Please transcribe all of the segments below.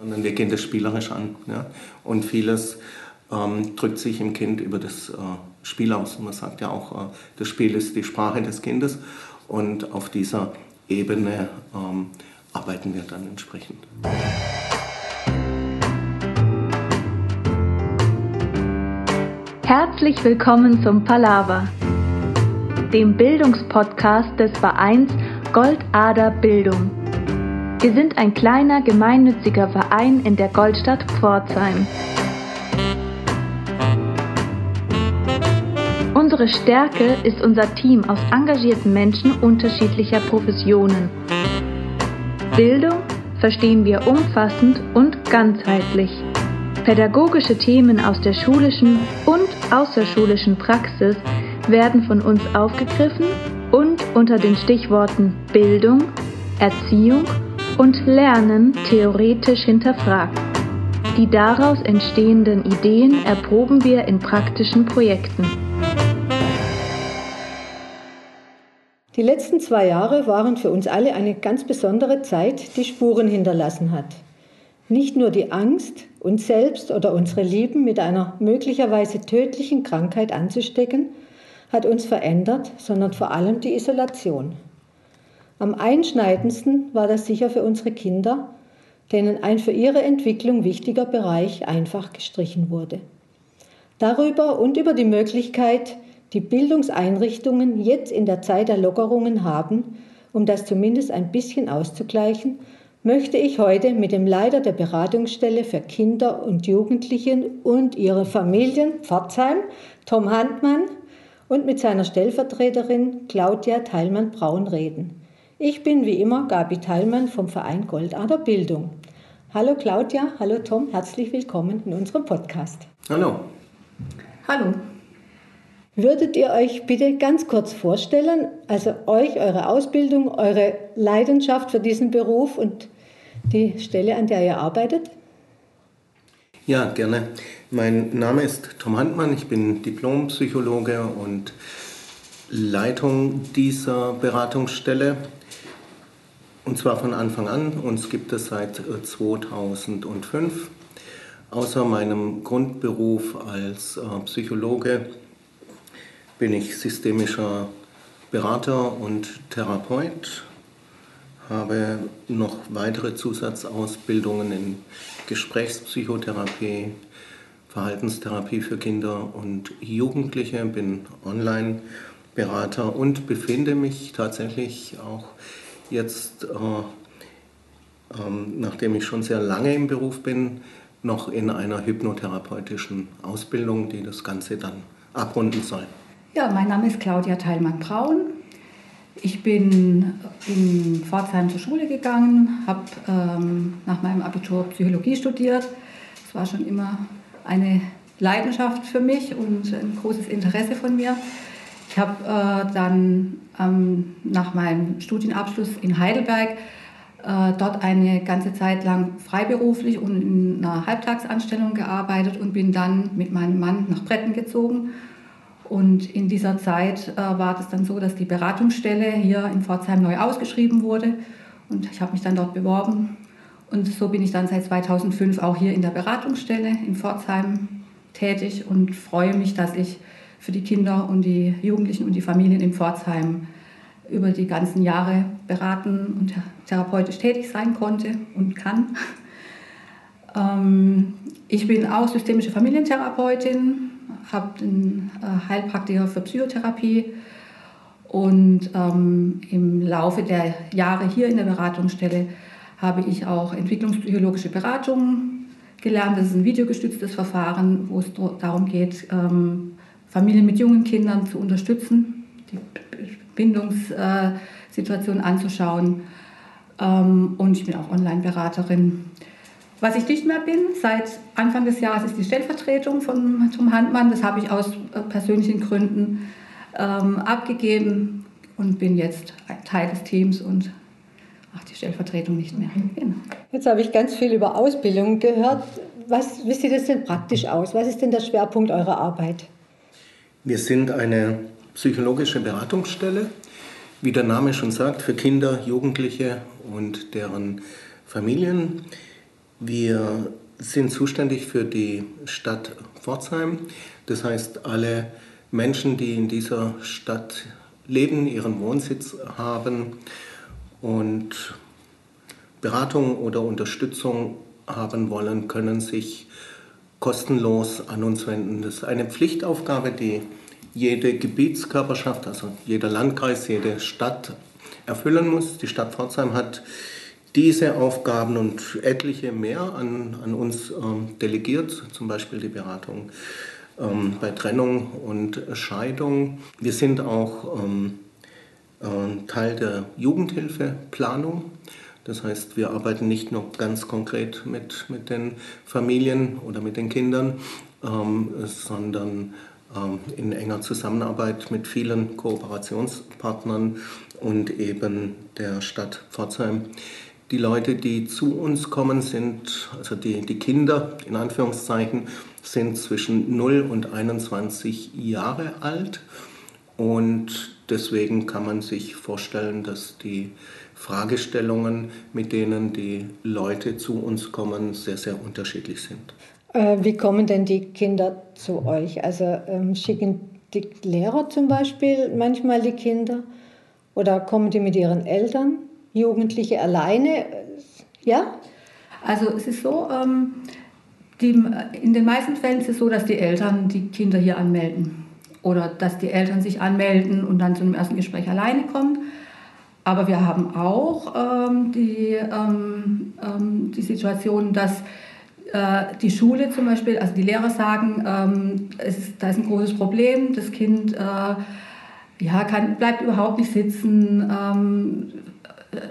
Sondern wir gehen das spielerisch an. Ja? Und vieles ähm, drückt sich im Kind über das äh, Spiel aus. Man sagt ja auch, äh, das Spiel ist die Sprache des Kindes. Und auf dieser Ebene ähm, arbeiten wir dann entsprechend. Herzlich willkommen zum Palaver, dem Bildungspodcast des Vereins Goldader Bildung. Wir sind ein kleiner gemeinnütziger Verein in der Goldstadt Pforzheim. Unsere Stärke ist unser Team aus engagierten Menschen unterschiedlicher Professionen. Bildung verstehen wir umfassend und ganzheitlich. Pädagogische Themen aus der schulischen und außerschulischen Praxis werden von uns aufgegriffen und unter den Stichworten Bildung, Erziehung und Lernen theoretisch hinterfragt. Die daraus entstehenden Ideen erproben wir in praktischen Projekten. Die letzten zwei Jahre waren für uns alle eine ganz besondere Zeit, die Spuren hinterlassen hat. Nicht nur die Angst, uns selbst oder unsere Lieben mit einer möglicherweise tödlichen Krankheit anzustecken, hat uns verändert, sondern vor allem die Isolation. Am einschneidendsten war das sicher für unsere Kinder, denen ein für ihre Entwicklung wichtiger Bereich einfach gestrichen wurde. Darüber und über die Möglichkeit, die Bildungseinrichtungen jetzt in der Zeit der Lockerungen haben, um das zumindest ein bisschen auszugleichen, möchte ich heute mit dem Leiter der Beratungsstelle für Kinder und Jugendliche und ihre Familien Pforzheim, Tom Handmann, und mit seiner Stellvertreterin Claudia Teilmann-Braun reden. Ich bin wie immer Gabi Teilmann vom Verein Goldader Bildung. Hallo Claudia, hallo Tom, herzlich willkommen in unserem Podcast. Hallo. Hallo. Würdet ihr euch bitte ganz kurz vorstellen, also euch, eure Ausbildung, eure Leidenschaft für diesen Beruf und die Stelle, an der ihr arbeitet? Ja, gerne. Mein Name ist Tom Handmann, ich bin Diplompsychologe und Leitung dieser Beratungsstelle. Und zwar von Anfang an. Uns gibt es seit 2005. Äh, Außer meinem Grundberuf als äh, Psychologe bin ich systemischer Berater und Therapeut, habe noch weitere Zusatzausbildungen in Gesprächspsychotherapie, Verhaltenstherapie für Kinder und Jugendliche, bin Online-Berater und befinde mich tatsächlich auch jetzt, äh, ähm, nachdem ich schon sehr lange im Beruf bin, noch in einer hypnotherapeutischen Ausbildung, die das Ganze dann abrunden soll. Ja, mein Name ist Claudia Teilmann-Braun. Ich bin in Pforzheim zur Schule gegangen, habe ähm, nach meinem Abitur Psychologie studiert. Das war schon immer eine Leidenschaft für mich und ein großes Interesse von mir. Ich habe äh, dann ähm, nach meinem Studienabschluss in Heidelberg äh, dort eine ganze Zeit lang freiberuflich und in einer Halbtagsanstellung gearbeitet und bin dann mit meinem Mann nach Bretten gezogen. Und in dieser Zeit äh, war es dann so, dass die Beratungsstelle hier in Pforzheim neu ausgeschrieben wurde. Und ich habe mich dann dort beworben. Und so bin ich dann seit 2005 auch hier in der Beratungsstelle in Pforzheim tätig und freue mich, dass ich für die Kinder und die Jugendlichen und die Familien in Pforzheim über die ganzen Jahre beraten und therapeutisch tätig sein konnte und kann. Ähm, ich bin auch systemische Familientherapeutin, habe einen äh, Heilpraktiker für Psychotherapie und ähm, im Laufe der Jahre hier in der Beratungsstelle habe ich auch entwicklungspsychologische Beratung gelernt. Das ist ein videogestütztes Verfahren, wo es darum geht, ähm, Familien mit jungen Kindern zu unterstützen, die Bindungssituation anzuschauen. Ähm, und ich bin auch Online-Beraterin. Was ich nicht mehr bin seit Anfang des Jahres ist die Stellvertretung von Tom Handmann. Das habe ich aus äh, persönlichen Gründen ähm, abgegeben und bin jetzt Teil des Teams und mache die Stellvertretung nicht mehr. Genau. Jetzt habe ich ganz viel über Ausbildung gehört. Was, wie sieht es denn praktisch aus? Was ist denn der Schwerpunkt eurer Arbeit? Wir sind eine psychologische Beratungsstelle, wie der Name schon sagt, für Kinder, Jugendliche und deren Familien. Wir sind zuständig für die Stadt Pforzheim. Das heißt, alle Menschen, die in dieser Stadt leben, ihren Wohnsitz haben und Beratung oder Unterstützung haben wollen, können sich kostenlos an uns wenden. Das ist eine Pflichtaufgabe, die jede Gebietskörperschaft, also jeder Landkreis, jede Stadt erfüllen muss. Die Stadt Pforzheim hat diese Aufgaben und etliche mehr an, an uns ähm, delegiert, zum Beispiel die Beratung ähm, bei Trennung und Scheidung. Wir sind auch ähm, äh, Teil der Jugendhilfeplanung. Das heißt, wir arbeiten nicht nur ganz konkret mit, mit den Familien oder mit den Kindern, ähm, sondern ähm, in enger Zusammenarbeit mit vielen Kooperationspartnern und eben der Stadt Pforzheim. Die Leute, die zu uns kommen, sind, also die, die Kinder in Anführungszeichen, sind zwischen 0 und 21 Jahre alt. Und deswegen kann man sich vorstellen, dass die Fragestellungen, mit denen die Leute zu uns kommen, sehr, sehr unterschiedlich sind. Äh, wie kommen denn die Kinder zu euch? Also ähm, schicken die Lehrer zum Beispiel manchmal die Kinder oder kommen die mit ihren Eltern? Jugendliche alleine? Ja? Also es ist so, ähm, die, in den meisten Fällen ist es so, dass die Eltern die Kinder hier anmelden oder dass die Eltern sich anmelden und dann zu einem ersten Gespräch alleine kommen. Aber wir haben auch ähm, die, ähm, ähm, die Situation, dass äh, die Schule zum Beispiel, also die Lehrer sagen, ähm, es da ist ein großes Problem, das Kind äh, ja, kann, bleibt überhaupt nicht sitzen, ähm,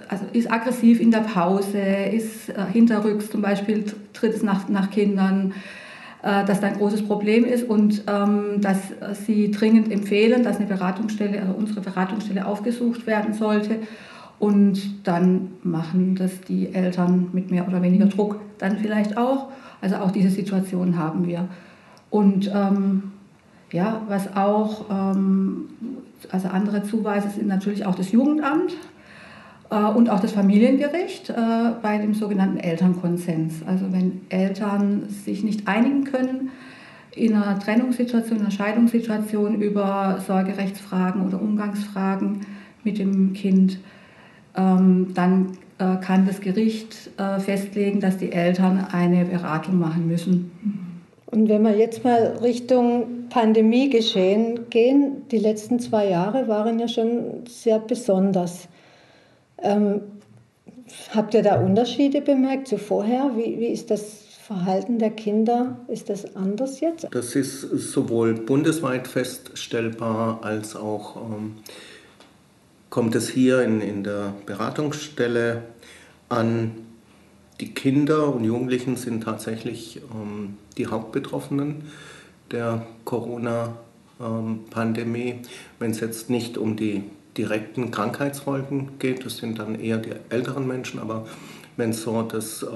also ist aggressiv in der Pause, ist äh, hinterrücks zum Beispiel, tritt es nach, nach Kindern, äh, dass da ein großes Problem ist und ähm, dass sie dringend empfehlen, dass eine Beratungsstelle, also unsere Beratungsstelle aufgesucht werden sollte. Und dann machen das die Eltern mit mehr oder weniger Druck dann vielleicht auch. Also auch diese Situation haben wir. Und ähm, ja, was auch, ähm, also andere Zuweise sind natürlich auch das Jugendamt. Äh, und auch das Familiengericht äh, bei dem sogenannten Elternkonsens. Also wenn Eltern sich nicht einigen können in einer Trennungssituation, in einer Scheidungssituation über Sorgerechtsfragen oder Umgangsfragen mit dem Kind, ähm, dann äh, kann das Gericht festlegen, dass die Eltern eine Beratung machen müssen. Und wenn wir jetzt mal Richtung Pandemiegeschehen gehen, die letzten zwei Jahre waren ja schon sehr besonders. Ähm, habt ihr da Unterschiede bemerkt zu vorher? Wie, wie ist das Verhalten der Kinder? Ist das anders jetzt? Das ist sowohl bundesweit feststellbar als auch ähm, kommt es hier in, in der Beratungsstelle an. Die Kinder und Jugendlichen sind tatsächlich ähm, die Hauptbetroffenen der Corona-Pandemie. Ähm, Wenn es jetzt nicht um die direkten Krankheitsfolgen geht. Das sind dann eher die älteren Menschen, aber wenn es so das äh,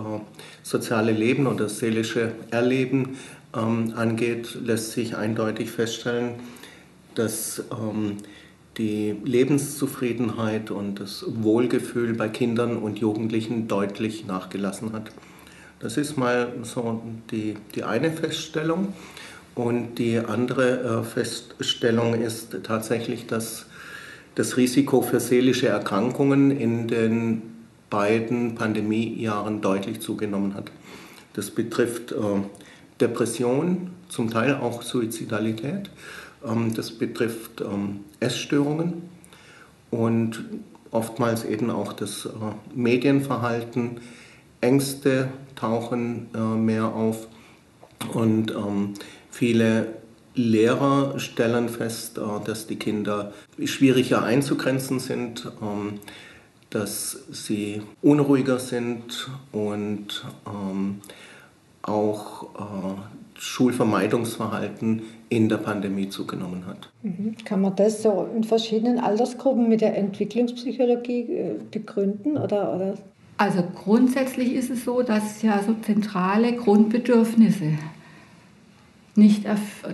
soziale Leben und das seelische Erleben ähm, angeht, lässt sich eindeutig feststellen, dass ähm, die Lebenszufriedenheit und das Wohlgefühl bei Kindern und Jugendlichen deutlich nachgelassen hat. Das ist mal so die, die eine Feststellung. Und die andere äh, Feststellung ist tatsächlich, dass das Risiko für seelische Erkrankungen in den beiden Pandemiejahren deutlich zugenommen hat. Das betrifft äh, Depression, zum Teil auch Suizidalität. Ähm, das betrifft ähm, Essstörungen und oftmals eben auch das äh, Medienverhalten. Ängste tauchen äh, mehr auf und ähm, viele Lehrer stellen fest, äh, dass die Kinder schwieriger einzugrenzen sind, ähm, dass sie unruhiger sind und ähm, auch äh, Schulvermeidungsverhalten in der Pandemie zugenommen hat. Mhm. Kann man das so in verschiedenen Altersgruppen mit der Entwicklungspsychologie äh, begründen? Oder, oder? Also grundsätzlich ist es so, dass ja so zentrale Grundbedürfnisse nicht,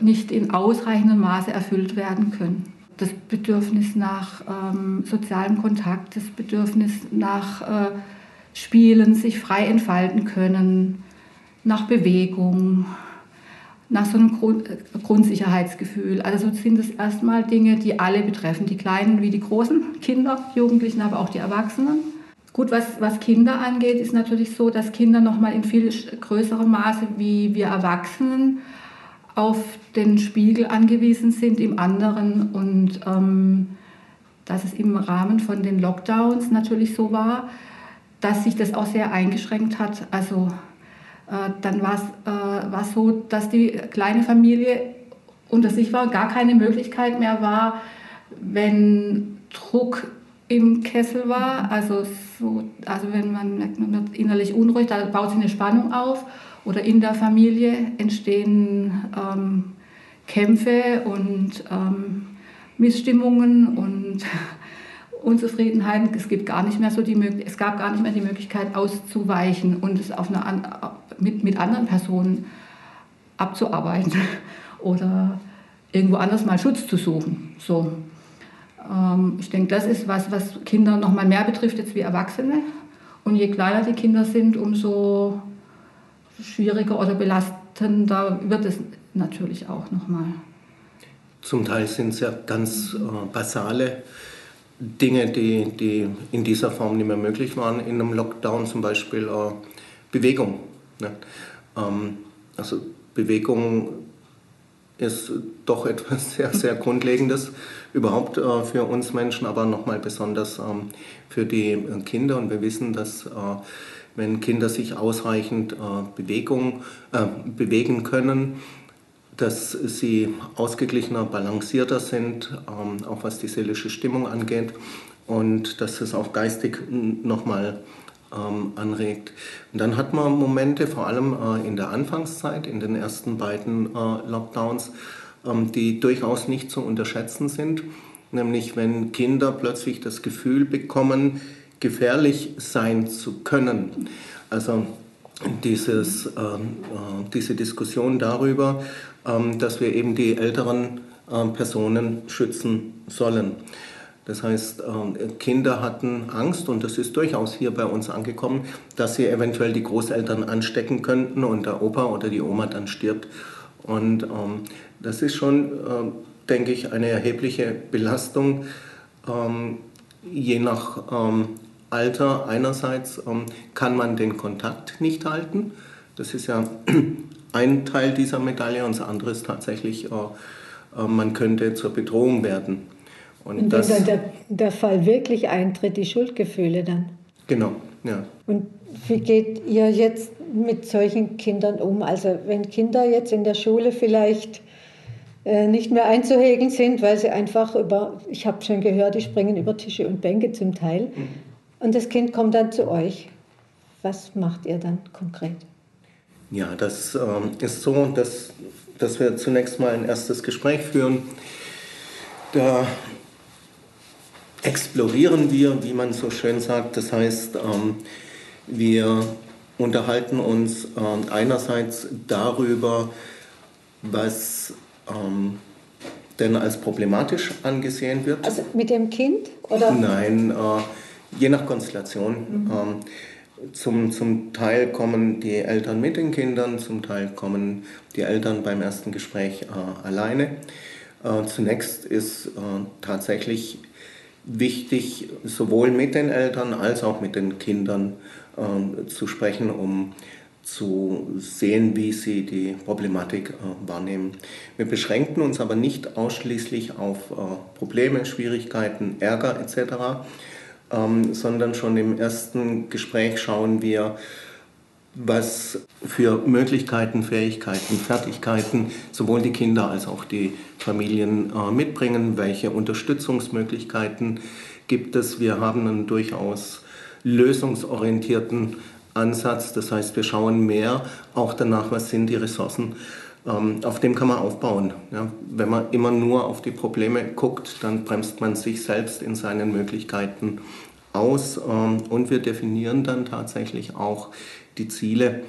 nicht in ausreichendem Maße erfüllt werden können. Das Bedürfnis nach ähm, sozialem Kontakt, das Bedürfnis nach äh, spielen, sich frei entfalten können, nach Bewegung, nach so einem Grund, Grundsicherheitsgefühl. Also sind es erstmal Dinge, die alle betreffen, die kleinen wie die großen Kinder, Jugendlichen, aber auch die Erwachsenen. Gut, was, was Kinder angeht, ist natürlich so, dass Kinder noch mal in viel größerem Maße wie wir Erwachsenen auf den Spiegel angewiesen sind im anderen. Und ähm, dass es im Rahmen von den Lockdowns natürlich so war, dass sich das auch sehr eingeschränkt hat. Also äh, dann war es äh, so, dass die kleine Familie unter sich war gar keine Möglichkeit mehr war, wenn Druck im Kessel war, also, so, also wenn man man wird innerlich unruhig, da baut sich eine Spannung auf oder in der Familie entstehen ähm, Kämpfe und ähm, Missstimmungen und Unzufriedenheiten. Es, gibt gar nicht mehr so die, es gab gar nicht mehr die Möglichkeit auszuweichen und es auf eine, mit, mit anderen Personen abzuarbeiten oder irgendwo anders mal Schutz zu suchen. So. Ähm, ich denke, das ist was, was Kinder noch mal mehr betrifft jetzt wie Erwachsene. Und je kleiner die Kinder sind, umso schwieriger oder belastender wird es natürlich auch noch mal. Zum Teil sind es ja ganz äh, basale Dinge, die, die in dieser Form nicht mehr möglich waren in einem Lockdown, zum Beispiel äh, Bewegung. Ne? Ähm, also Bewegung ist doch etwas sehr, sehr Grundlegendes überhaupt äh, für uns Menschen, aber nochmal besonders ähm, für die Kinder. Und wir wissen, dass äh, wenn Kinder sich ausreichend äh, Bewegung, äh, bewegen können, dass sie ausgeglichener, balancierter sind, ähm, auch was die seelische Stimmung angeht und dass es auch geistig nochmal ähm, anregt. Und dann hat man Momente, vor allem äh, in der Anfangszeit, in den ersten beiden äh, Lockdowns, ähm, die durchaus nicht zu unterschätzen sind, nämlich wenn Kinder plötzlich das Gefühl bekommen, gefährlich sein zu können. Also dieses, ähm, äh, diese Diskussion darüber, ähm, dass wir eben die älteren ähm, Personen schützen sollen. Das heißt, Kinder hatten Angst, und das ist durchaus hier bei uns angekommen, dass sie eventuell die Großeltern anstecken könnten und der Opa oder die Oma dann stirbt. Und das ist schon, denke ich, eine erhebliche Belastung, je nach Alter einerseits kann man den Kontakt nicht halten. Das ist ja ein Teil dieser Medaille und das andere ist tatsächlich, äh, äh, man könnte zur Bedrohung werden. Und, und wenn dann der, der Fall wirklich eintritt, die Schuldgefühle dann. Genau, ja. Und wie geht ihr jetzt mit solchen Kindern um? Also wenn Kinder jetzt in der Schule vielleicht äh, nicht mehr einzuhegen sind, weil sie einfach über, ich habe schon gehört, die springen über Tische und Bänke zum Teil. Und das Kind kommt dann zu euch. Was macht ihr dann konkret? Ja, das ähm, ist so, dass, dass wir zunächst mal ein erstes Gespräch führen. Da explorieren wir, wie man so schön sagt. Das heißt, ähm, wir unterhalten uns äh, einerseits darüber, was ähm, denn als problematisch angesehen wird. Also mit dem Kind? Oder? Nein, äh, je nach Konstellation. Mhm. Ähm, zum, zum Teil kommen die Eltern mit den Kindern, zum Teil kommen die Eltern beim ersten Gespräch äh, alleine. Äh, zunächst ist äh, tatsächlich wichtig, sowohl mit den Eltern als auch mit den Kindern äh, zu sprechen, um zu sehen, wie sie die Problematik äh, wahrnehmen. Wir beschränken uns aber nicht ausschließlich auf äh, Probleme, Schwierigkeiten, Ärger etc., ähm, sondern schon im ersten Gespräch schauen wir, was für Möglichkeiten, Fähigkeiten, Fertigkeiten sowohl die Kinder als auch die Familien äh, mitbringen, welche Unterstützungsmöglichkeiten gibt es. Wir haben einen durchaus lösungsorientierten Ansatz, das heißt, wir schauen mehr. Auch danach, was sind die Ressourcen auf dem kann man aufbauen. Ja, wenn man immer nur auf die Probleme guckt, dann bremst man sich selbst in seinen Möglichkeiten aus ähm, und wir definieren dann tatsächlich auch die Ziele.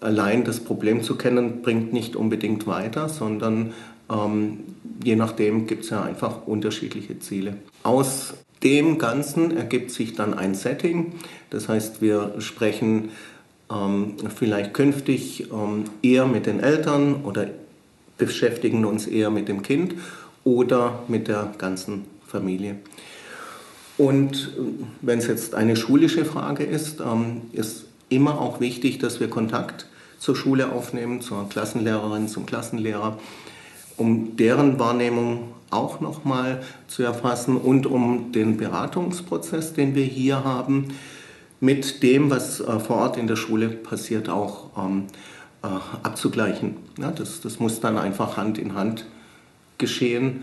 Allein das Problem zu kennen bringt nicht unbedingt weiter, sondern Ähm, je nachdem gibt es ja einfach unterschiedliche Ziele. Aus dem Ganzen ergibt sich dann ein Setting. Das heißt, wir sprechen ähm, vielleicht künftig ähm, eher mit den Eltern oder beschäftigen uns eher mit dem Kind oder mit der ganzen Familie. Und äh, wenn es jetzt eine schulische Frage ist, ähm, ist immer auch wichtig, dass wir Kontakt zur Schule aufnehmen, zur Klassenlehrerin, zum Klassenlehrer, um deren Wahrnehmung auch nochmal zu erfassen und um den Beratungsprozess, den wir hier haben, mit dem, was äh, vor Ort in der Schule passiert, auch ähm, äh, abzugleichen. Ja, das, das muss dann einfach Hand in Hand geschehen.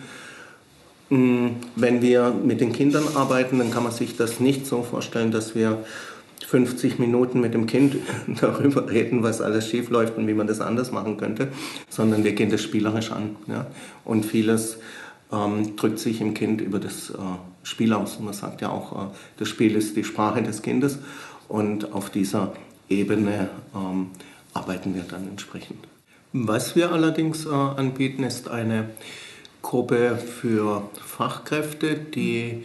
Mm, wenn wir mit den Kindern arbeiten, dann kann man sich das nicht so vorstellen, dass wir 50 Minuten mit dem Kind darüber reden, was alles schief läuft und wie man das anders machen könnte, sondern wir gehen das spielerisch an. Ja? Und vieles ähm, drückt sich im Kind über das äh, Spiel man sagt ja auch, äh, das Spiel ist die Sprache des Kindes und auf dieser Ebene ähm, arbeiten wir dann entsprechend. Was wir allerdings äh, anbieten, ist eine Gruppe für Fachkräfte, die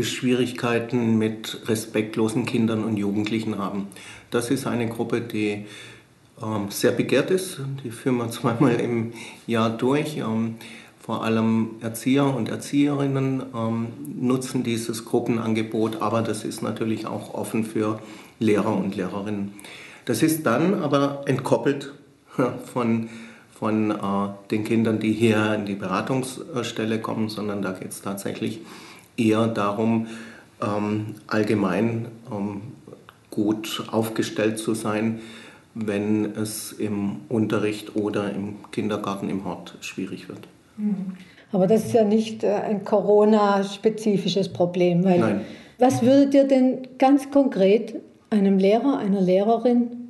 Schwierigkeiten mit respektlosen Kindern und Jugendlichen haben. Das ist eine Gruppe, die ähm, sehr begehrt ist. Die führen wir zweimal im Jahr durch. Ähm, vor allem Erzieher und Erzieherinnen ähm, nutzen dieses Gruppenangebot, aber das ist natürlich auch offen für Lehrer und Lehrerinnen. Das ist dann aber entkoppelt von, von äh, den Kindern, die hier in die Beratungsstelle kommen, sondern da geht es tatsächlich eher darum, ähm, allgemein ähm, gut aufgestellt zu sein, wenn es im Unterricht oder im Kindergarten im Hort schwierig wird. Aber das ist ja nicht äh, ein Corona-spezifisches Problem. Weil Nein. Was würdet ihr denn ganz konkret einem Lehrer, einer Lehrerin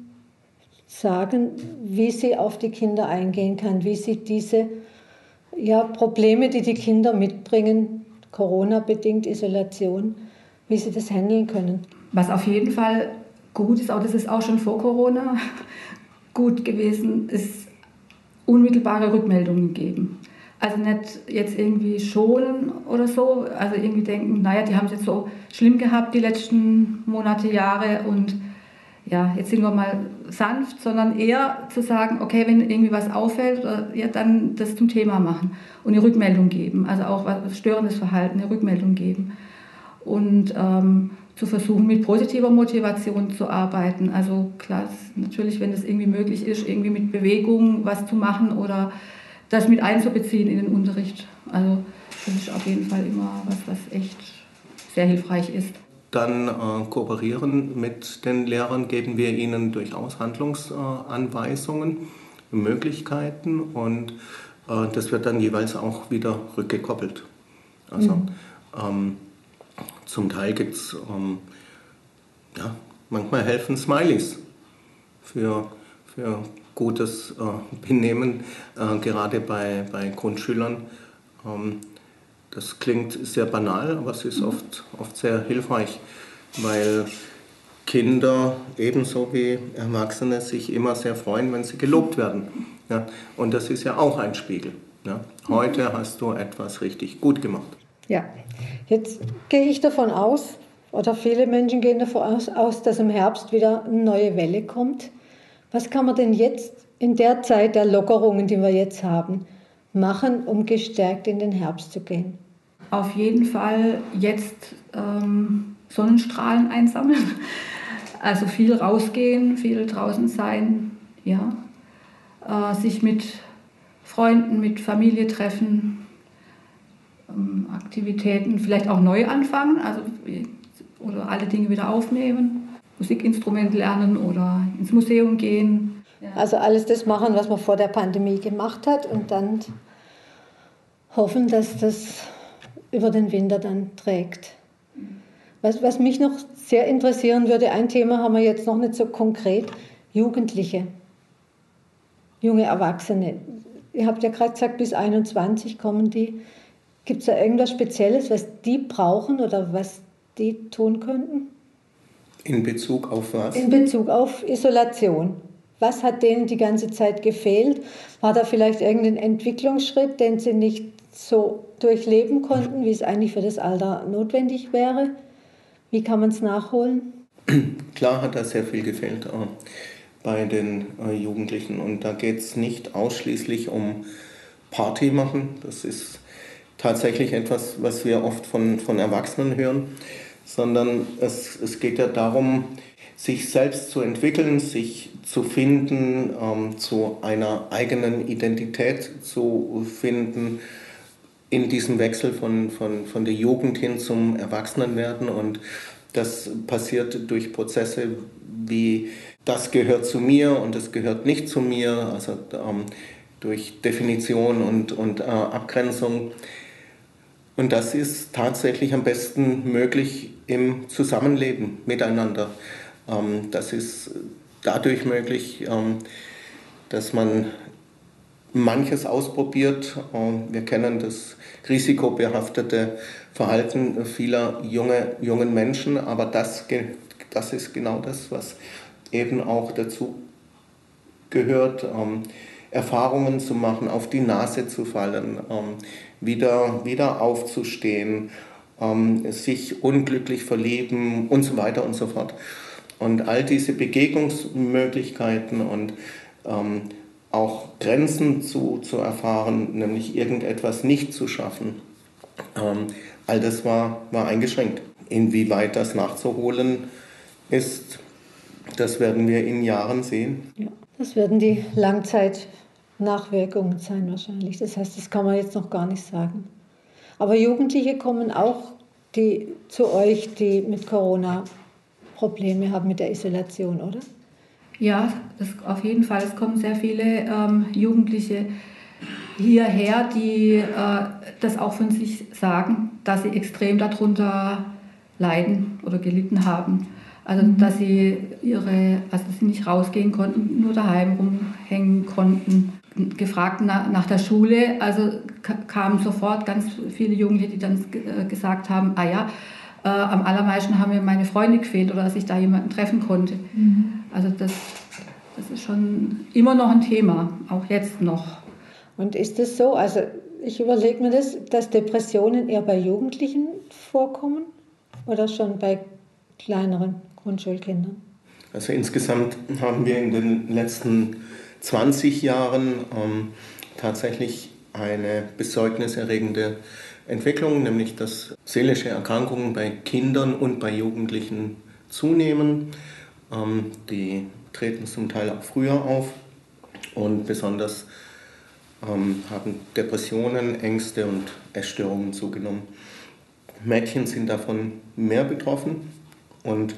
sagen, wie sie auf die Kinder eingehen kann, wie sie diese ja, Probleme, die die Kinder mitbringen, Corona-bedingt Isolation, wie sie das handeln können? Was auf jeden Fall gut ist, auch das ist auch schon vor Corona gut gewesen, ist unmittelbare Rückmeldungen geben. Also nicht jetzt irgendwie schonen oder so, also irgendwie denken, naja, die haben es jetzt so schlimm gehabt die letzten Monate, Jahre und ja, jetzt sind wir mal sanft, sondern eher zu sagen, okay, wenn irgendwie was auffällt, ja, dann das zum Thema machen und eine Rückmeldung geben, also auch was störendes Verhalten, eine Rückmeldung geben. Und ähm, zu versuchen, mit positiver Motivation zu arbeiten. Also klar, natürlich, wenn es irgendwie möglich ist, irgendwie mit Bewegung was zu machen oder das mit einzubeziehen in den Unterricht. Also das ist auf jeden Fall immer was, was echt sehr hilfreich ist. Dann äh, kooperieren mit den Lehrern, geben wir ihnen durchaus Handlungsanweisungen, äh, Möglichkeiten und äh, das wird dann jeweils auch wieder rückgekoppelt. Also mhm. ähm, zum Teil gibt es, ähm, ja, manchmal helfen Smileys für, für gutes äh, Benehmen, äh, gerade bei, bei Grundschülern. Ähm, das klingt sehr banal, aber es ist mhm. oft, oft sehr hilfreich, weil Kinder ebenso wie Erwachsene sich immer sehr freuen, wenn sie gelobt werden. Ja? Und das ist ja auch ein Spiegel. Ja? Heute mhm. hast du etwas richtig gut gemacht. Ja, jetzt gehe ich davon aus, oder viele Menschen gehen davon aus, dass im Herbst wieder eine neue Welle kommt. Was kann man denn jetzt in der Zeit der Lockerungen, die wir jetzt haben, machen, um gestärkt in den Herbst zu gehen? Auf jeden Fall jetzt ähm, Sonnenstrahlen einsammeln. Also viel rausgehen, viel draußen sein, ja. Äh, sich mit Freunden, mit Familie treffen, ähm, Aktivitäten vielleicht auch neu anfangen, also oder alle Dinge wieder aufnehmen. Musikinstrument lernen oder ins Museum gehen. Also alles das machen, was man vor der Pandemie gemacht hat und dann hoffen, dass das über den Winter dann trägt. Was, was mich noch sehr interessieren würde, ein Thema haben wir jetzt noch nicht so konkret, Jugendliche, junge Erwachsene. Ihr habt ja gerade gesagt, bis 21 kommen die. Gibt es da irgendwas Spezielles, was die brauchen oder was die tun könnten? In Bezug auf was? In Bezug auf Isolation. was hat denen die ganze Zeit gefehlt? War da vielleicht irgendein Entwicklungsschritt, den sie nicht so durchleben konnten, wie es eigentlich für das Alter notwendig wäre? Wie kann man es nachholen? Klar hat da sehr viel gefehlt äh, bei den äh, Jugendlichen. Und da geht es nicht ausschließlich um Party machen. Das ist tatsächlich etwas, was wir oft von, von Erwachsenen hören, sondern es, es geht ja darum, sich selbst zu entwickeln, sich zu finden, ähm, zu einer eigenen Identität zu finden, in diesem Wechsel von, von, von der Jugend hin zum Erwachsenenwerden. Und das passiert durch Prozesse wie, das gehört zu mir und das gehört nicht zu mir, also ähm, durch Definition und, und äh, Abgrenzung. Und das ist tatsächlich am besten möglich im Zusammenleben miteinander. Ähm, das ist dadurch möglich, ähm, dass man manches ausprobiert. Ähm, wir kennen das risikobehaftete Verhalten vieler junge, jungen Menschen, aber das, das ist genau das, was eben auch dazu gehört, Erfahrungen zu machen, auf die Nase zu fallen, wieder, wieder aufzustehen, sich unglücklich verlieben und so weiter und so fort. Und all diese Begegnungsmöglichkeiten und ähm, auch Grenzen zu, zu erfahren, nämlich irgendetwas nicht zu schaffen. Ähm, all das war, war eingeschränkt. Inwieweit das nachzuholen ist, das werden wir in Jahren sehen. Ja, das werden die Langzeitnachwirkungen sein wahrscheinlich. Das heißt, das kann man jetzt noch gar nicht sagen. Aber Jugendliche kommen auch die, zu euch, die mit Corona Probleme haben mit der Isolation, oder? Ja, das, auf jeden Fall. Es kommen sehr viele ähm, Jugendliche hierher, die äh, das auch von sich sagen, dass sie extrem darunter leiden oder gelitten haben. Also mhm. dass sie ihre, also dass sie nicht rausgehen konnten, nur daheim rumhängen konnten. Gefragt nach, nach der Schule, also kamen sofort ganz viele Jugendliche, die dann äh, gesagt haben, ah ja, äh, am allermeisten haben mir meine Freunde gefehlt oder dass ich da jemanden treffen konnte. Mhm. Also das, das ist schon immer noch ein Thema, auch jetzt noch. Und ist es so, also ich überlege mir das, dass Depressionen eher bei Jugendlichen vorkommen oder schon bei kleineren Grundschulkindern? Also insgesamt haben wir in den letzten 20 Jahren ähm, tatsächlich eine besorgniserregende Entwicklung, nämlich dass seelische Erkrankungen bei Kindern und bei Jugendlichen zunehmen. Ähm, die treten zum Teil auch früher auf und besonders ähm, haben Depressionen, Ängste und Essstörungen zugenommen. Mädchen sind davon mehr betroffen und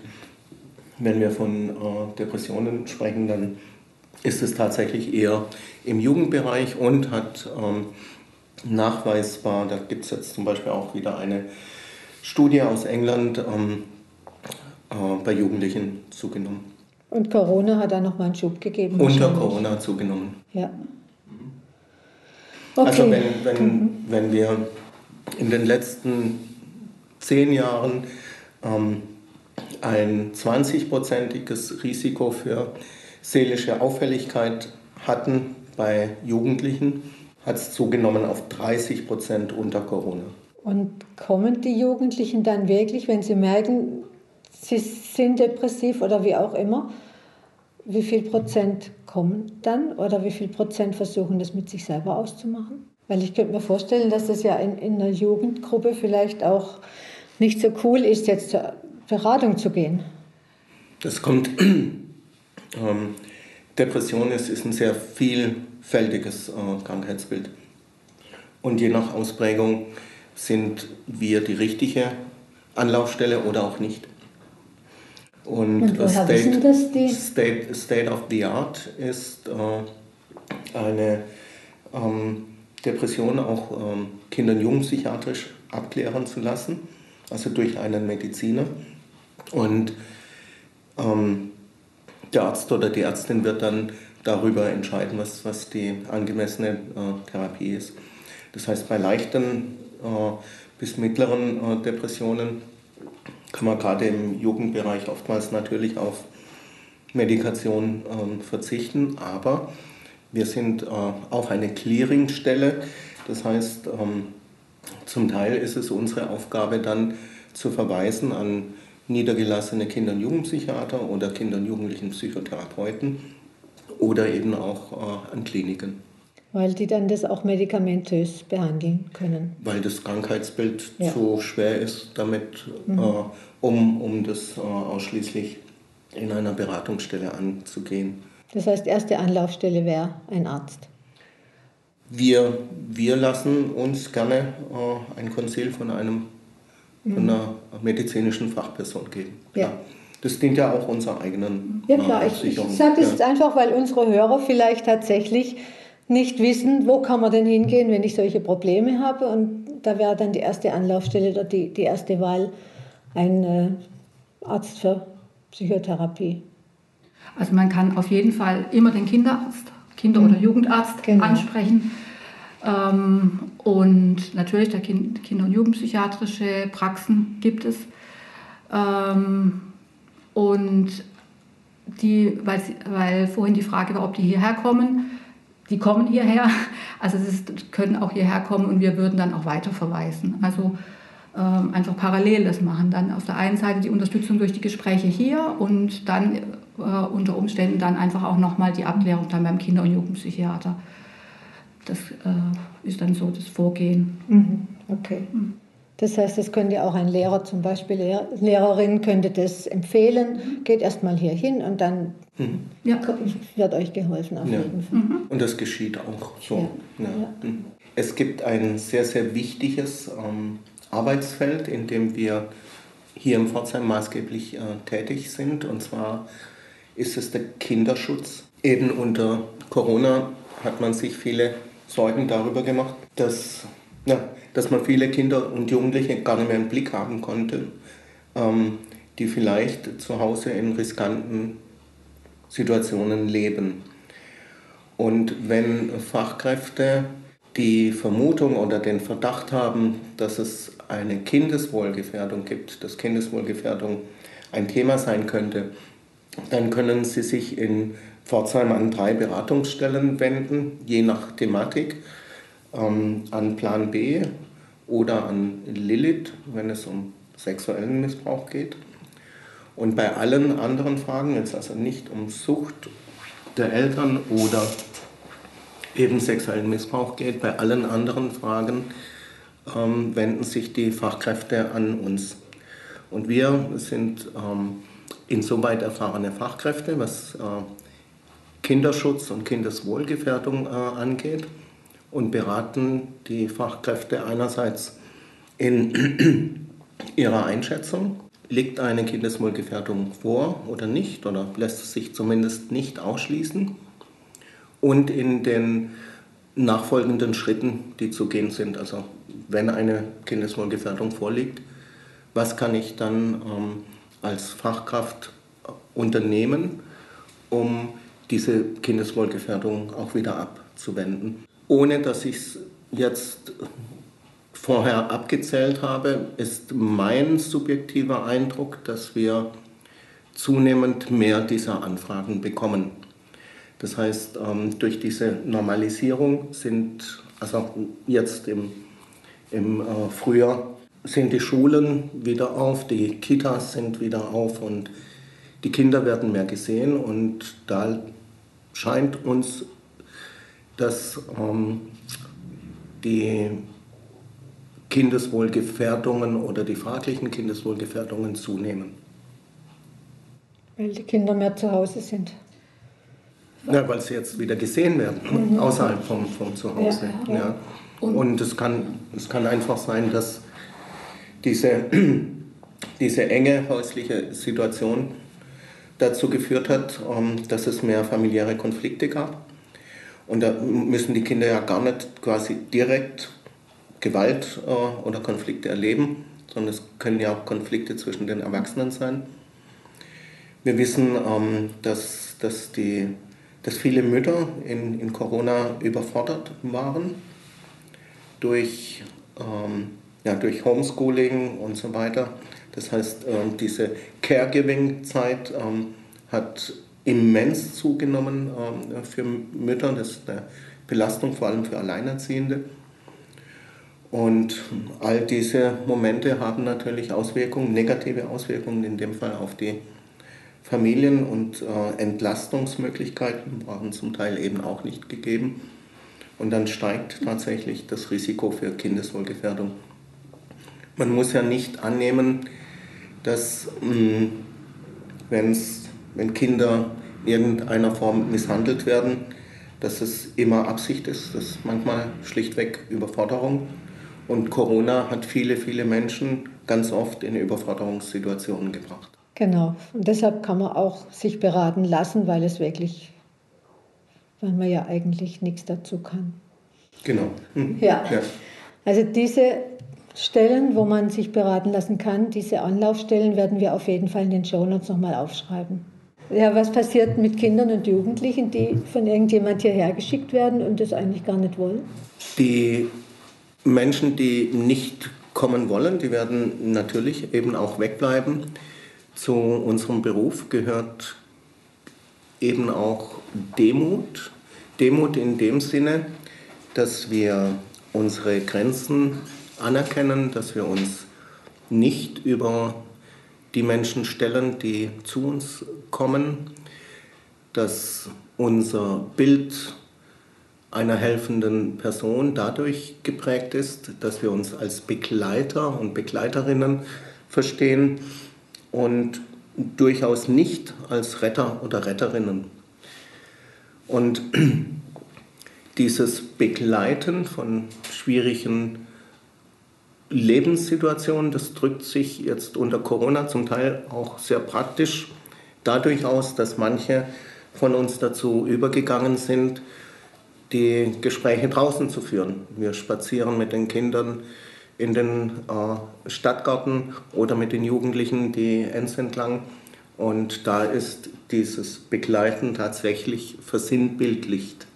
wenn wir von äh, Depressionen sprechen, dann ist es tatsächlich eher im Jugendbereich und hat ähm, nachweisbar, da gibt es jetzt zum Beispiel auch wieder eine Studie aus England, ähm, äh, bei Jugendlichen zugenommen. Und Corona hat da nochmal einen Schub gegeben? Unter Corona zugenommen. Ja. Okay. Also wenn, wenn, mhm. wenn wir in den letzten zehn Jahren ähm, ein 20-prozentiges Risiko für seelische Auffälligkeit hatten bei Jugendlichen, hat es zugenommen auf 30 Prozent unter Corona. Und kommen die Jugendlichen dann wirklich, wenn sie merken, sie sind depressiv oder wie auch immer, wie viel Prozent kommen dann oder wie viel Prozent versuchen das mit sich selber auszumachen? Weil ich könnte mir vorstellen, dass das ja in, in einer Jugendgruppe vielleicht auch nicht so cool ist, jetzt zur Beratung zu gehen. Das kommt. Ähm, Depression ist, ist ein sehr vielfältiges äh, Krankheitsbild. Und je nach Ausprägung sind wir die richtige Anlaufstelle oder auch nicht. Und, Und State, das die? State, State of the Art ist äh, eine ähm, Depression auch ähm, Kinder- und Jugendpsychiatrisch abklären zu lassen, also durch einen Mediziner. Und ähm, der Arzt oder die Ärztin wird dann darüber entscheiden, was, was die angemessene äh, Therapie ist. Das heißt, bei leichten äh, bis mittleren äh, Depressionen kann man gerade im Jugendbereich oftmals natürlich auf Medikation äh, verzichten, aber wir sind äh, auch eine Clearingstelle. Das heißt, ähm, zum Teil ist es unsere Aufgabe dann zu verweisen an niedergelassene Kinder- und Jugendpsychiater oder Kinder- und Jugendlichen Psychotherapeuten oder eben auch äh, an Kliniken. Weil die dann das auch medikamentös behandeln können. Weil das Krankheitsbild ja. zu schwer ist, damit, mhm. äh, um, um das äh, ausschließlich in einer Beratungsstelle anzugehen. Das heißt, erste Anlaufstelle wäre ein Arzt. Wir, wir lassen uns gerne äh, ein Konzil von, einem, mhm. von einer medizinischen Fachperson geben. Ja. Das dient ja auch unserer eigenen Ja klar, ich, ich sage das ja. einfach, weil unsere Hörer vielleicht tatsächlich nicht wissen, wo kann man denn hingehen, wenn ich solche Probleme habe. Und da wäre dann die erste Anlaufstelle oder die, die erste Wahl ein äh, Arzt für Psychotherapie. Also man kann auf jeden Fall immer den Kinderarzt, Kinder- oder mhm. Jugendarzt genau. ansprechen. Ähm, und natürlich kind, Kinder- und Jugendpsychiatrische Praxen gibt es. Ähm, und die, weil, weil vorhin die Frage war, ob die hierher kommen, die kommen hierher. Also es ist, können auch hierher kommen und wir würden dann auch weiterverweisen. Also ähm, einfach parallel das machen. Dann auf der einen Seite die Unterstützung durch die Gespräche hier und dann äh, unter Umständen dann einfach auch nochmal die Abklärung dann beim Kinder- und Jugendpsychiater. Das äh, ist dann so das Vorgehen. Mhm. Okay. Mhm. Das heißt, das könnte auch ein Lehrer, zum Beispiel Lehrerin, könnte das empfehlen. Geht erstmal hier hin und dann mhm. ja. wird euch geholfen auf ja. jeden Fall. Mhm. Und das geschieht auch so. Ja. Mhm. Es gibt ein sehr, sehr wichtiges ähm, Arbeitsfeld, in dem wir hier im Pforzheim maßgeblich äh, tätig sind. Und zwar ist es der Kinderschutz. Eben unter Corona hat man sich viele Sorgen darüber gemacht, dass, ja, dass man viele Kinder und Jugendliche gar nicht mehr im Blick haben konnte, ähm, die vielleicht zu Hause in riskanten Situationen leben. Und wenn Fachkräfte die Vermutung oder den Verdacht haben, dass es eine Kindeswohlgefährdung gibt, dass Kindeswohlgefährdung ein Thema sein könnte, dann können Sie sich in Pforzheim an drei Beratungsstellen wenden, je nach Thematik, ähm, an Plan B oder an Lilith, wenn es um sexuellen Missbrauch geht. Und bei allen anderen Fragen, es also nicht um Sucht der Eltern oder eben sexuellen Missbrauch geht. Bei allen anderen Fragen ähm, wenden sich die Fachkräfte an uns. Und wir sind ähm, insoweit erfahrene Fachkräfte, was äh, Kinderschutz und Kindeswohlgefährdung äh, angeht und beraten die Fachkräfte einerseits in ihrer Einschätzung. Liegt eine Kindeswohlgefährdung vor oder nicht oder lässt es sich zumindest nicht ausschließen? und in den nachfolgenden Schritten, die zu gehen sind. Also wenn eine Kindeswohlgefährdung vorliegt, was kann ich dann ähm, als Fachkraft unternehmen, um diese Kindeswohlgefährdung auch wieder abzuwenden. Ohne dass ich es jetzt vorher abgezählt habe, ist mein subjektiver Eindruck, dass wir zunehmend mehr dieser Anfragen bekommen. Das heißt, ähm, durch diese Normalisierung sind, also jetzt im, im äh, Frühjahr, sind die Schulen wieder auf, die Kitas sind wieder auf und die Kinder werden mehr gesehen und da scheint uns, dass ähm, die Kindeswohlgefährdungen oder die fraglichen Kindeswohlgefährdungen zunehmen. Weil die Kinder mehr zu Hause sind. Ja, weil sie jetzt wieder gesehen werden, mhm. außerhalb vom, vom Zuhause. Ja, ja. Und, Und es, kann, es kann einfach sein, dass diese, diese enge häusliche Situation dazu geführt hat, ähm, dass es mehr familiäre Konflikte gab. Und da müssen die Kinder ja gar nicht quasi direkt Gewalt äh, oder Konflikte erleben, sondern es können ja auch Konflikte zwischen den Erwachsenen sein. Wir wissen, ähm, dass, dass die dass viele Mütter in, in Corona überfordert waren durch, ähm, ja, durch Homeschooling und so weiter. Das heißt, ähm, diese Caregiving-Zeit ähm, hat immens zugenommen äh, für Mütter. Das ist eine Belastung vor allem für Alleinerziehende. Und all diese Momente haben natürlich Auswirkungen, negative Auswirkungen in dem Fall auf die Familien und äh, Entlastungsmöglichkeiten waren zum Teil eben auch nicht gegeben. Und dann steigt tatsächlich das Risiko für Kindeswohlgefährdung. Man muss ja nicht annehmen, dass mh, wenn's, wenn Kinder in irgendeiner Form misshandelt werden, dass es immer Absicht ist, das ist manchmal schlichtweg Überforderung. Und Corona hat viele, viele Menschen ganz oft in Überforderungssituationen gebracht. Genau. Und deshalb kann man auch sich beraten lassen, weil es wirklich, weil man ja eigentlich nichts dazu kann. Genau. Mhm. Ja. ja. Also diese Stellen, wo man sich beraten lassen kann, diese Anlaufstellen werden wir auf jeden Fall in den Show Notes nochmal aufschreiben. Ja, was passiert mit Kindern und Jugendlichen, die von irgendjemand hierher geschickt werden und das eigentlich gar nicht wollen? Die Menschen, die nicht kommen wollen, die werden natürlich eben auch wegbleiben. Zu unserem Beruf gehört eben auch Demut. Demut in dem Sinne, dass wir unsere Grenzen anerkennen, dass wir uns nicht über die Menschen stellen, die zu uns kommen, dass unser Bild einer helfenden Person dadurch geprägt ist, dass wir uns als Begleiter und Begleiterinnen verstehen und durchaus nicht als Retter oder Retterinnen. Und dieses Begleiten von schwierigen Lebenssituationen, das drückt sich jetzt unter Corona zum Teil auch sehr praktisch dadurch aus, dass manche von uns dazu übergegangen sind, die Gespräche draußen zu führen. Wir spazieren mit den Kindern in den äh, Stadtgarten oder mit den Jugendlichen die Enns entlang. Und da ist dieses Begleiten tatsächlich versinnbildlicht.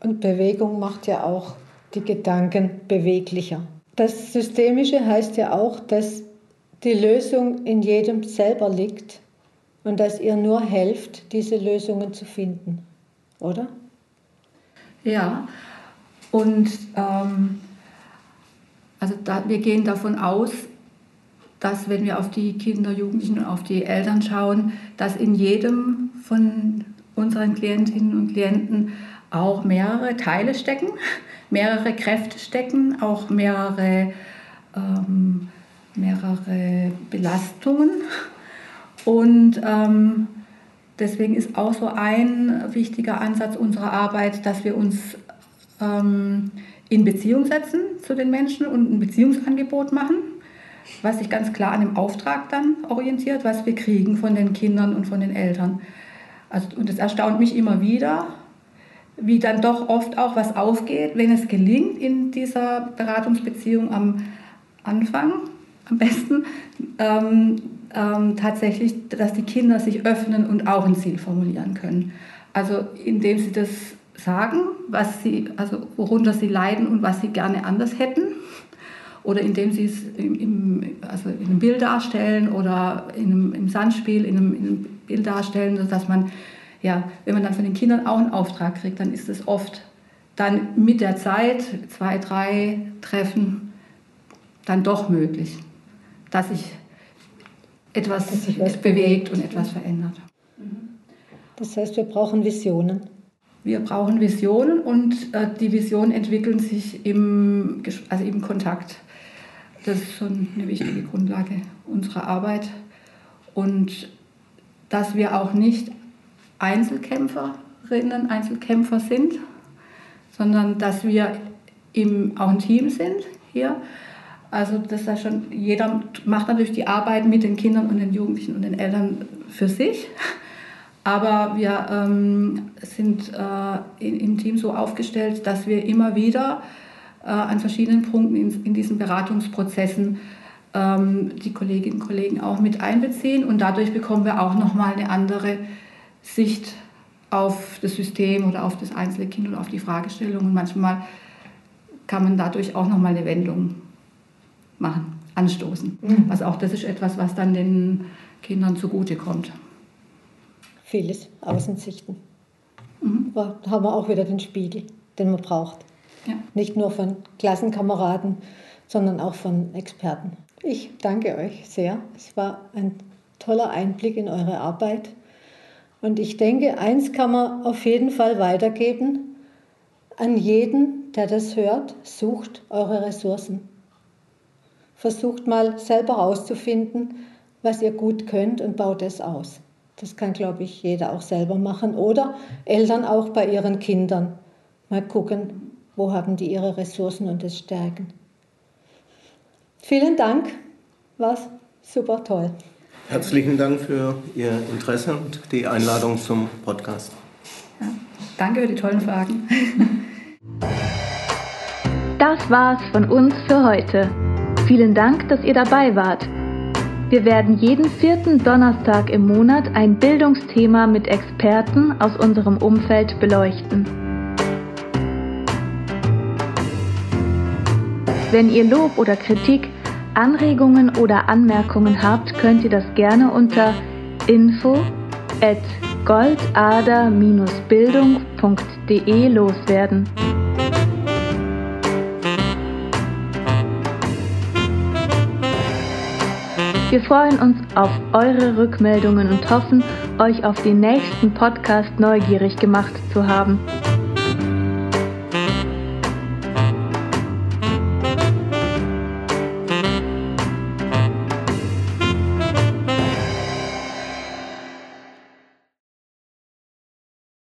Und Bewegung macht ja auch die Gedanken beweglicher. Das Systemische heißt ja auch, dass die Lösung in jedem selber liegt und dass ihr nur helft, diese Lösungen zu finden, oder? Ja, und ähm, also da, wir gehen davon aus, dass wenn wir auf die Kinder, Jugendlichen und auf die Eltern schauen, dass in jedem von unseren Klientinnen und Klienten auch mehrere Teile stecken, mehrere Kräfte stecken, auch mehrere, ähm, mehrere Belastungen. Und ähm, deswegen ist auch so ein wichtiger Ansatz unserer Arbeit, dass wir uns ähm, in Beziehung setzen zu den Menschen und ein Beziehungsangebot machen, was sich ganz klar an dem Auftrag dann orientiert, was wir kriegen von den Kindern und von den Eltern. Also, und es erstaunt mich immer wieder, wie dann doch oft auch was aufgeht, wenn es gelingt in dieser Beratungsbeziehung am Anfang, am besten, ähm, ähm, tatsächlich, dass die Kinder sich öffnen und auch ein Ziel formulieren können. Also indem sie das sagen, was sie, also worunter sie leiden und was sie gerne anders hätten. Oder indem sie es im, im, also in einem Bild darstellen oder in einem, im Sandspiel in einem, in einem Bild darstellen, sodass man ja, wenn man dann von den Kindern auch einen Auftrag kriegt, dann ist es oft dann mit der Zeit, zwei, drei Treffen, dann doch möglich, dass sich etwas was bewegt und etwas verändert. Das heißt, wir brauchen Visionen. Wir brauchen Visionen und äh, die Visionen entwickeln sich im, also im Kontakt. Das ist schon eine wichtige Grundlage unserer Arbeit. Und dass wir auch nicht Einzelkämpferinnen, Einzelkämpfer sind, sondern dass wir im, auch ein Team sind hier. Also das ist schon, jeder macht natürlich die Arbeit mit den Kindern und den Jugendlichen und den Eltern für sich. Aber wir ähm, sind äh, in, im Team so aufgestellt, dass wir immer wieder äh, an verschiedenen Punkten in, in diesen Beratungsprozessen ähm, die Kolleginnen und Kollegen auch mit einbeziehen. Und dadurch bekommen wir auch nochmal eine andere Sicht auf das System oder auf das einzelne Kind oder auf die Fragestellung. Und manchmal kann man dadurch auch nochmal eine Wendung machen, anstoßen. Mhm. Also auch das ist etwas, was dann den Kindern zugutekommt. vieles Außensichten. Mhm. Da haben wir auch wieder den Spiegel, den man braucht. Ja. Nicht nur von Klassenkameraden, sondern auch von Experten. Ich danke euch sehr. Es war ein toller Einblick in eure Arbeit. Und ich denke, eins kann man auf jeden Fall weitergeben an jeden, der das hört, sucht eure Ressourcen. Versucht mal selber herauszufinden, was ihr gut könnt und baut es aus. Das kann, glaube ich, jeder auch selber machen. Oder Eltern auch bei ihren Kindern. Mal gucken, wo haben die ihre Ressourcen und das stärken. Vielen Dank, war super toll. Herzlichen Dank für Ihr Interesse und die Einladung zum Podcast. Ja, danke für die tollen Fragen. Das war's von uns für heute. Vielen Dank, dass ihr dabei wart. Wir werden jeden vierten Donnerstag im Monat ein Bildungsthema mit Experten aus unserem Umfeld beleuchten. Wenn ihr Lob oder Kritik, Anregungen oder Anmerkungen habt, könnt ihr das gerne unter info at goldader-bildung.de loswerden. Wir freuen uns auf eure Rückmeldungen und hoffen, euch auf den nächsten Podcast neugierig gemacht zu haben.